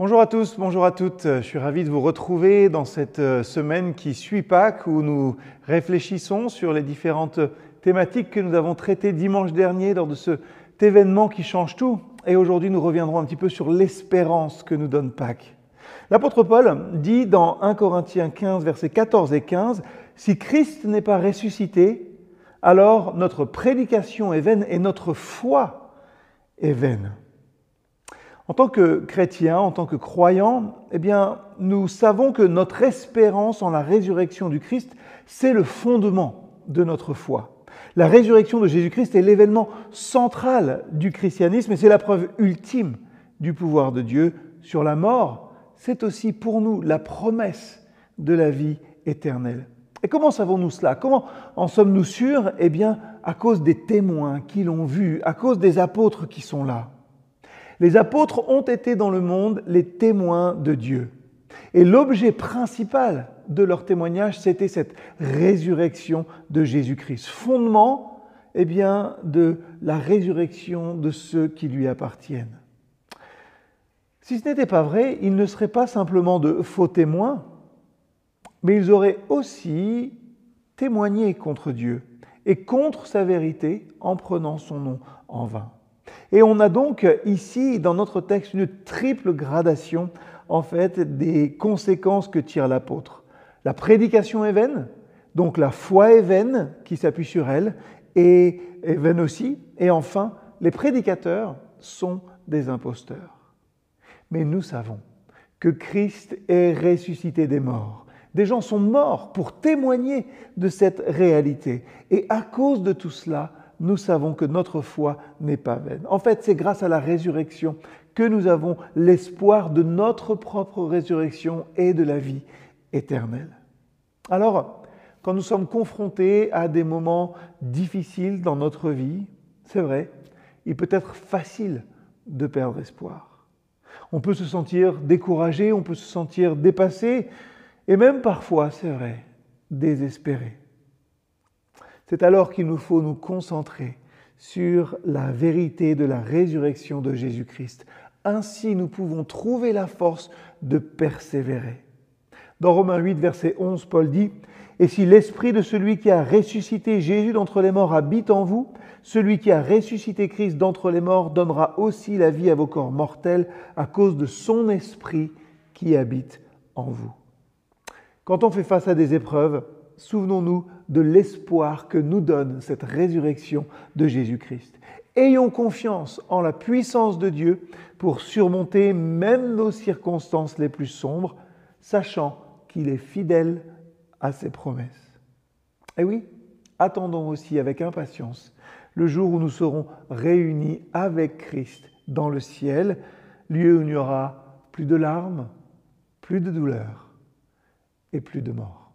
Bonjour à tous, bonjour à toutes. Je suis ravi de vous retrouver dans cette euh, semaine qui suit Pâques où nous réfléchissons sur les différentes thématiques que nous avons traitées dimanche dernier lors de cet événement qui change tout. Et aujourd'hui, nous reviendrons un petit peu sur l'espérance que nous donne Pâques. L'apôtre Paul dit dans 1 Corinthiens 15, versets 14 et 15, Si Christ n'est pas ressuscité, alors notre prédication est vaine et notre foi est vaine. En tant que chrétien, en tant que croyant, eh bien, nous savons que notre espérance en la résurrection du Christ, c'est le fondement de notre foi. La résurrection de Jésus-Christ est l'événement central du christianisme et c'est la preuve ultime du pouvoir de Dieu sur la mort. C'est aussi pour nous la promesse de la vie éternelle. Et comment savons-nous cela? Comment en sommes-nous sûrs? Eh bien, à cause des témoins qui l'ont vu, à cause des apôtres qui sont là. Les apôtres ont été dans le monde les témoins de Dieu. Et l'objet principal de leur témoignage, c'était cette résurrection de Jésus-Christ, fondement eh bien, de la résurrection de ceux qui lui appartiennent. Si ce n'était pas vrai, ils ne seraient pas simplement de faux témoins, mais ils auraient aussi témoigné contre Dieu et contre sa vérité en prenant son nom en vain. Et on a donc ici, dans notre texte, une triple gradation, en fait, des conséquences que tire l'apôtre. La prédication est vaine, donc la foi est vaine, qui s'appuie sur elle, est vaine aussi. Et enfin, les prédicateurs sont des imposteurs. Mais nous savons que Christ est ressuscité des morts. Des gens sont morts pour témoigner de cette réalité. Et à cause de tout cela, nous savons que notre foi n'est pas vaine. En fait, c'est grâce à la résurrection que nous avons l'espoir de notre propre résurrection et de la vie éternelle. Alors, quand nous sommes confrontés à des moments difficiles dans notre vie, c'est vrai, il peut être facile de perdre espoir. On peut se sentir découragé, on peut se sentir dépassé, et même parfois, c'est vrai, désespéré. C'est alors qu'il nous faut nous concentrer sur la vérité de la résurrection de Jésus-Christ. Ainsi, nous pouvons trouver la force de persévérer. Dans Romains 8, verset 11, Paul dit, Et si l'Esprit de celui qui a ressuscité Jésus d'entre les morts habite en vous, celui qui a ressuscité Christ d'entre les morts donnera aussi la vie à vos corps mortels à cause de son Esprit qui habite en vous. Quand on fait face à des épreuves, souvenons-nous de l'espoir que nous donne cette résurrection de Jésus-Christ. Ayons confiance en la puissance de Dieu pour surmonter même nos circonstances les plus sombres, sachant qu'il est fidèle à ses promesses. Et oui, attendons aussi avec impatience le jour où nous serons réunis avec Christ dans le ciel, lieu où il n'y aura plus de larmes, plus de douleurs et plus de mort.